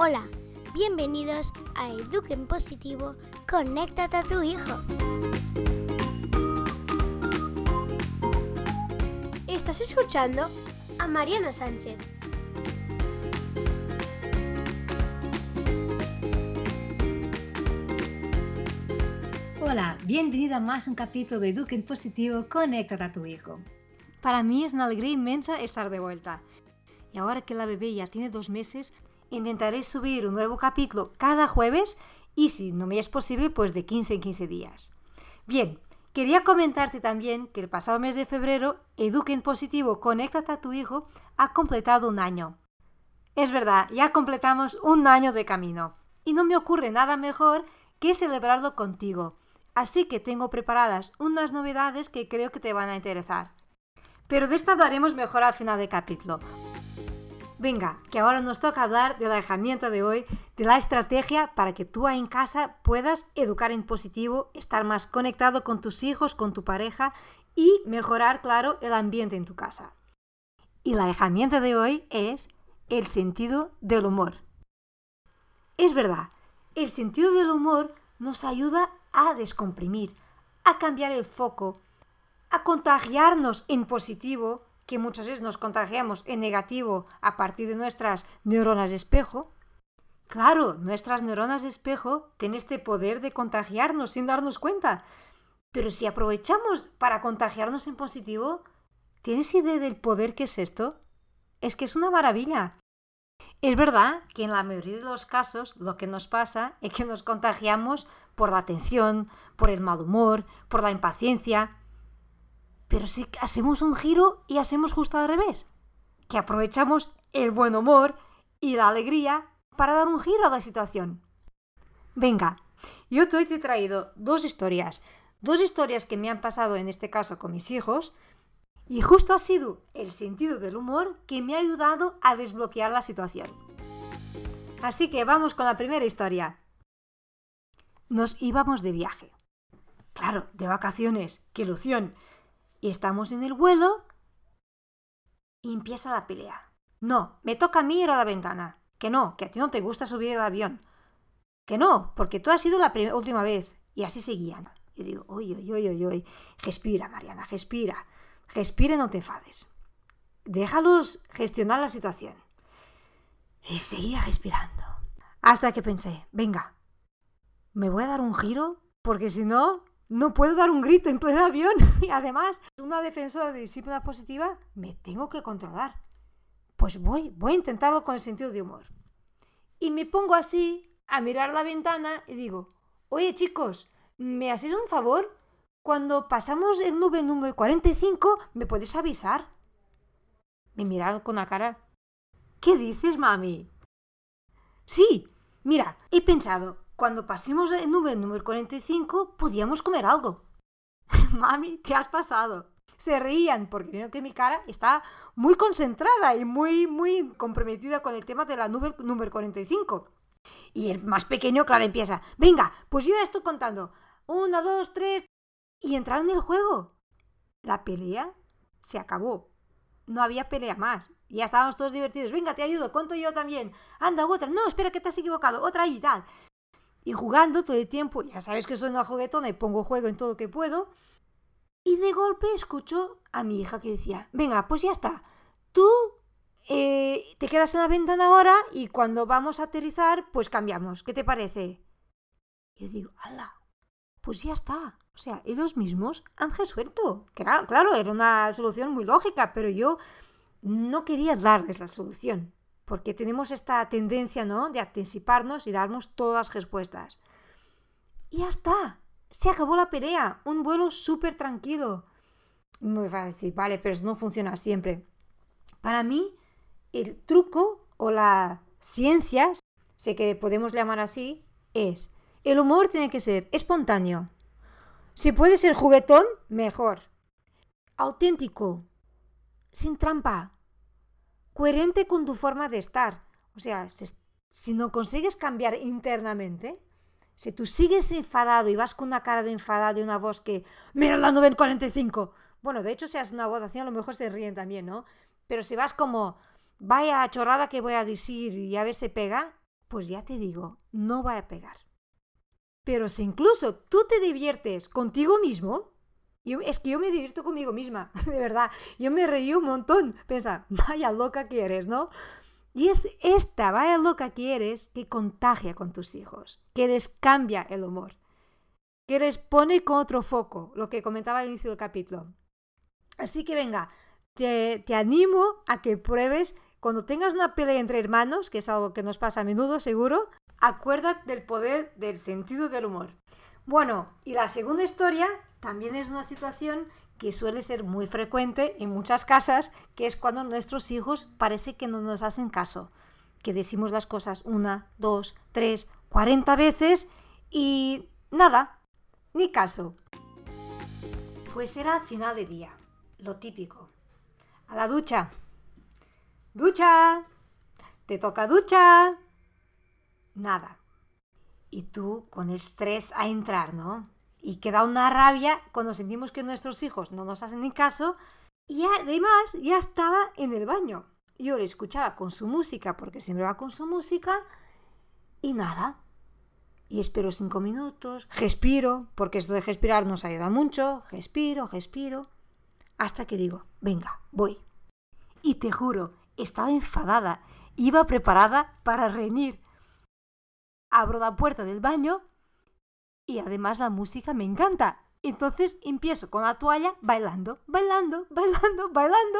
Hola, bienvenidos a Eduquen Positivo, conéctate a tu hijo. Estás escuchando a Mariana Sánchez. Hola, bienvenida a más un capítulo de Eduquen Positivo, conéctate a tu hijo. Para mí es una alegría inmensa estar de vuelta. Y ahora que la bebé ya tiene dos meses, intentaré subir un nuevo capítulo cada jueves y si no me es posible, pues de 15 en 15 días. Bien, quería comentarte también que el pasado mes de febrero, Eduquen Positivo, conéctate a tu hijo, ha completado un año. Es verdad, ya completamos un año de camino. Y no me ocurre nada mejor que celebrarlo contigo. Así que tengo preparadas unas novedades que creo que te van a interesar. Pero de esto hablaremos mejor al final del capítulo. Venga, que ahora nos toca hablar de la herramienta de hoy, de la estrategia para que tú en casa puedas educar en positivo, estar más conectado con tus hijos, con tu pareja y mejorar, claro, el ambiente en tu casa. Y la herramienta de hoy es el sentido del humor. Es verdad, el sentido del humor nos ayuda a descomprimir, a cambiar el foco, a contagiarnos en positivo, que muchas veces nos contagiamos en negativo a partir de nuestras neuronas de espejo. Claro, nuestras neuronas de espejo tienen este poder de contagiarnos sin darnos cuenta. Pero si aprovechamos para contagiarnos en positivo, ¿tienes idea del poder que es esto? Es que es una maravilla. Es verdad que en la mayoría de los casos lo que nos pasa es que nos contagiamos por la tensión, por el mal humor, por la impaciencia. Pero si hacemos un giro y hacemos justo al revés, que aprovechamos el buen humor y la alegría para dar un giro a la situación. Venga, yo te he traído dos historias, dos historias que me han pasado en este caso con mis hijos, y justo ha sido el sentido del humor que me ha ayudado a desbloquear la situación. Así que vamos con la primera historia. Nos íbamos de viaje. Claro, de vacaciones, qué ilusión. Y estamos en el vuelo y empieza la pelea. No, me toca a mí ir a la ventana. Que no, que a ti no te gusta subir el avión. Que no, porque tú has sido la última vez. Y así seguían. Yo digo, oye, oye, oye, oye, respira, Mariana, respira. Respira y no te enfades. Déjalos gestionar la situación. Y seguía respirando. Hasta que pensé, venga, me voy a dar un giro porque si no, no puedo dar un grito en pleno avión. Y además, una defensora de disciplina positiva, me tengo que controlar. Pues voy, voy a intentarlo con sentido de humor. Y me pongo así a mirar la ventana y digo, oye chicos, ¿me hacéis un favor? Cuando pasamos el nube número 45, ¿me puedes avisar? Me miraron con la cara. ¿Qué dices, mami? Sí, mira, he pensado, cuando pasemos el nube número 45, podíamos comer algo. mami, te has pasado. Se reían porque vieron que mi cara está muy concentrada y muy, muy comprometida con el tema de la nube número 45. Y el más pequeño, claro, empieza. Venga, pues yo ya estoy contando. Una, dos, tres, y entraron en el juego. La pelea se acabó. No había pelea más. Ya estábamos todos divertidos. Venga, te ayudo, cuento yo también. Anda, otra. No, espera que te has equivocado. Otra y tal. Y jugando todo el tiempo. Ya sabes que soy una juguetona y pongo juego en todo que puedo. Y de golpe escucho a mi hija que decía, venga, pues ya está. Tú eh, te quedas en la ventana ahora y cuando vamos a aterrizar, pues cambiamos. ¿Qué te parece? Y yo digo, ala, pues ya está. O sea, ellos mismos han resuelto. Claro, era una solución muy lógica, pero yo no quería darles la solución, porque tenemos esta tendencia, ¿no?, de anticiparnos y darnos todas las respuestas. Y ya está. Se acabó la pelea. Un vuelo súper tranquilo. A decir, vale, pero eso no funciona siempre. Para mí, el truco o la ciencia, sé que podemos llamar así, es el humor tiene que ser espontáneo, si puede ser juguetón, mejor. Auténtico. Sin trampa. Coherente con tu forma de estar. O sea, si no consigues cambiar internamente, si tú sigues enfadado y vas con una cara de enfadado y una voz que, mira la 945. Bueno, de hecho, si haces una votación, a lo mejor se ríen también, ¿no? Pero si vas como, vaya chorrada que voy a decir y a ver si pega, pues ya te digo, no va a pegar. Pero si incluso tú te diviertes contigo mismo, es que yo me divierto conmigo misma, de verdad. Yo me reí un montón. Pensa, vaya loca que eres, ¿no? Y es esta vaya loca que eres que contagia con tus hijos, que les cambia el humor, que les pone con otro foco, lo que comentaba al inicio del capítulo. Así que venga, te, te animo a que pruebes cuando tengas una pelea entre hermanos, que es algo que nos pasa a menudo seguro, acuérdate del poder del sentido del humor. Bueno, y la segunda historia también es una situación que suele ser muy frecuente en muchas casas, que es cuando nuestros hijos parece que no nos hacen caso, que decimos las cosas una, dos, tres, cuarenta veces y nada, ni caso. Pues era final de día, lo típico. A la ducha. Ducha. Te toca ducha. Nada. Y tú con estrés a entrar, ¿no? Y queda una rabia cuando sentimos que nuestros hijos no nos hacen caso y además ya estaba en el baño. Yo le escuchaba con su música porque siempre va con su música y nada. Y espero cinco minutos, respiro, porque esto de respirar nos ayuda mucho, respiro, respiro, hasta que digo, venga, voy. Y te juro, estaba enfadada, iba preparada para reñir. Abro la puerta del baño y además la música me encanta. Entonces empiezo con la toalla bailando, bailando, bailando, bailando.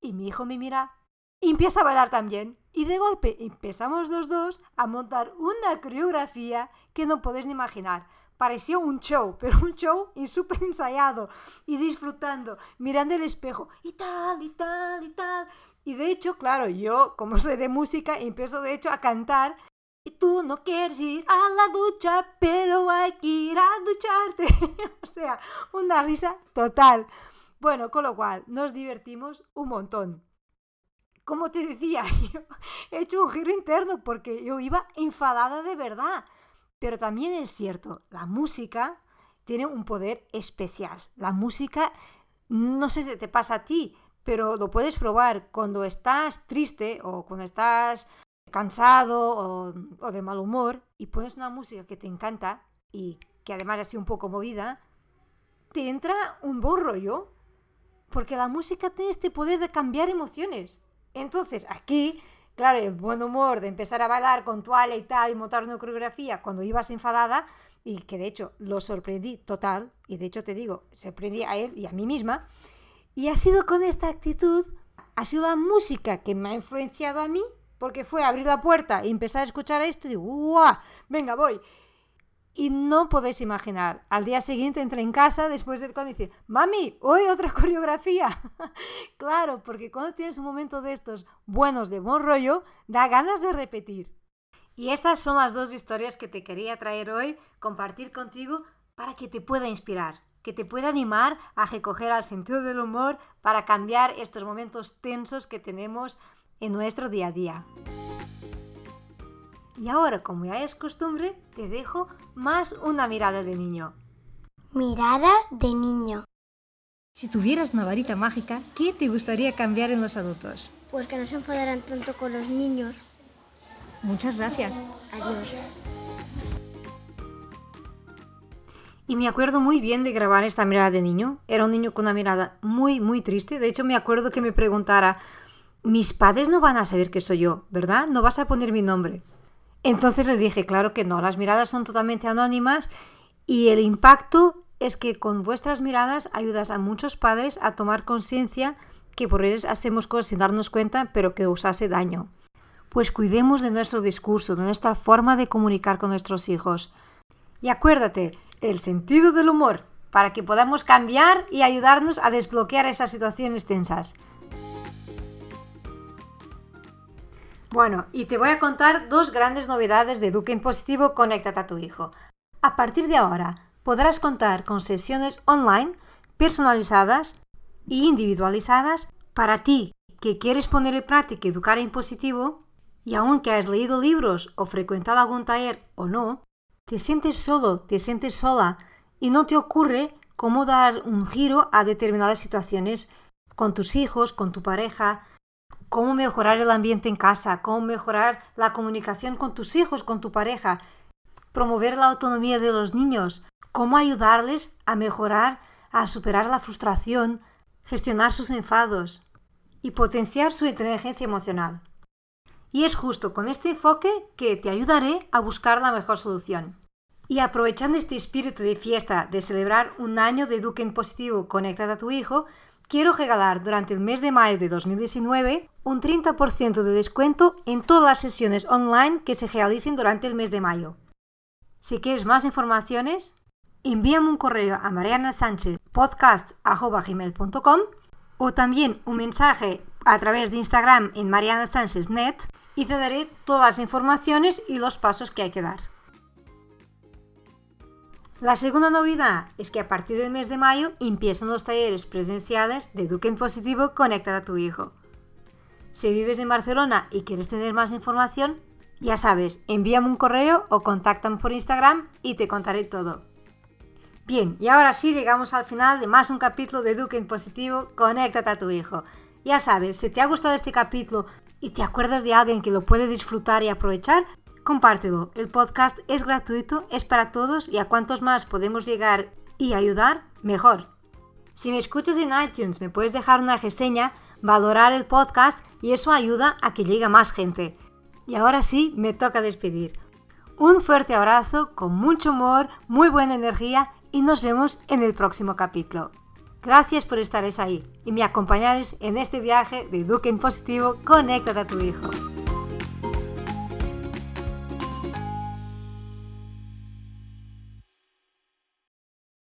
Y mi hijo me mira y empieza a bailar también. Y de golpe empezamos los dos a montar una coreografía que no podéis ni imaginar. Parecía un show, pero un show súper ensayado y disfrutando, mirando el espejo y tal, y tal, y tal. Y de hecho, claro, yo como soy de música, empiezo de hecho a cantar y tú no quieres ir a la ducha, pero hay que ir a ducharte. o sea, una risa total. Bueno, con lo cual nos divertimos un montón. Como te decía, yo he hecho un giro interno porque yo iba enfadada de verdad. Pero también es cierto, la música tiene un poder especial. La música, no sé si te pasa a ti, pero lo puedes probar cuando estás triste o cuando estás cansado o, de mal humor y pones una música que te encanta y que además es así un poco movida, te entra un buen rollo. Porque la música tiene este poder de cambiar emociones. Entonces, aquí, claro, el buen humor de empezar a bailar con toalla y tal y montar una coreografía cuando ibas enfadada, y que de hecho lo sorprendí total, y de hecho te digo, sorprendí a él y a mí misma, y ha sido con esta actitud, ha sido la música que me ha influenciado a mí porque fue abrir la puerta y empezar a escuchar esto y digo, ¡guau! Venga, voy. Y no podéis imaginar, al día siguiente entré en casa después del y dice, mami, hoy otra coreografía. claro, porque cuando tienes un momento de estos buenos de buen rollo, da ganas de repetir. Y estas son las dos historias que te quería traer hoy, compartir contigo para que te pueda inspirar, que te pueda animar a recoger al sentido del humor para cambiar estos momentos tensos que tenemos en nuestro día a día. Y ahora, como ya es costumbre, te dejo más una mirada de niño. Mirada de niño. Si tuvieras una varita mágica, ¿qué te gustaría cambiar en los adultos? Pues que no se enfadaran tanto con los niños. Muchas gracias. Adiós. Y me acuerdo muy bien de grabar esta mirada de niño. Era un niño con una mirada muy, muy triste. De hecho, me acuerdo que me preguntara, mis padres no van a saber que soy yo, ¿verdad? No vas a poner mi nombre. Entonces le dije, claro que no, las miradas son totalmente anónimas y el impacto es que con vuestras miradas ayudas a muchos padres a tomar conciencia que por ellos hacemos cosas sin darnos cuenta, pero que os hace daño. Pues cuidemos de nuestro discurso, de nuestra forma de comunicar con nuestros hijos. Y acuérdate, el sentido del humor, para que podamos cambiar y ayudarnos a desbloquear esas situaciones tensas. Bueno, y te voy a contar dos grandes novedades de Duque Positivo Conéctate a tu hijo. A partir de ahora, podrás contar con sesiones online personalizadas e individualizadas para ti que quieres poner en práctica educar en positivo y aunque has leído libros o frecuentado algún taller o no, te sientes solo, te sientes sola y no te ocurre cómo dar un giro a determinadas situaciones con tus hijos, con tu pareja, cómo mejorar el ambiente en casa, cómo mejorar la comunicación con tus hijos, con tu pareja, promover la autonomía de los niños, cómo ayudarles a mejorar, a superar la frustración, gestionar sus enfados y potenciar su inteligencia emocional. Y es justo con este enfoque que te ayudaré a buscar la mejor solución. Y aprovechando este espíritu de fiesta de celebrar un año de Eduque en Positivo conectado a tu hijo, quiero regalar durante el mes de mayo de 2019 un 30% de descuento en todas las sesiones online que se realicen durante el mes de mayo. Si quieres más informaciones, envíame un correo a marianasanchezpodcast.com o también un mensaje a través de Instagram en marianasancheznet y te daré todas las informaciones y los pasos que hay que dar. La segunda novedad es que a partir del mes de mayo empiezan los talleres presenciales de Eduque en Positivo Conecta a tu hijo. Si vives en Barcelona y quieres tener más información, ya sabes, envíame un correo o contáctame por Instagram y te contaré todo. Bien, y ahora sí llegamos al final de más un capítulo de Eduque en Positivo Conecta a tu hijo. Ya sabes, si te ha gustado este capítulo y te acuerdas de alguien que lo puede disfrutar y aprovechar, compártelo. El podcast es gratuito, es para todos y a cuantos más podemos llegar y ayudar, mejor. Si me escuchas en iTunes, me puedes dejar una reseña, valorar el podcast y eso ayuda a que llegue más gente. Y ahora sí, me toca despedir. Un fuerte abrazo, con mucho humor, muy buena energía y nos vemos en el próximo capítulo. Gracias por estar ahí y me acompañares en este viaje de Eduque en Positivo, Conéctate a tu hijo.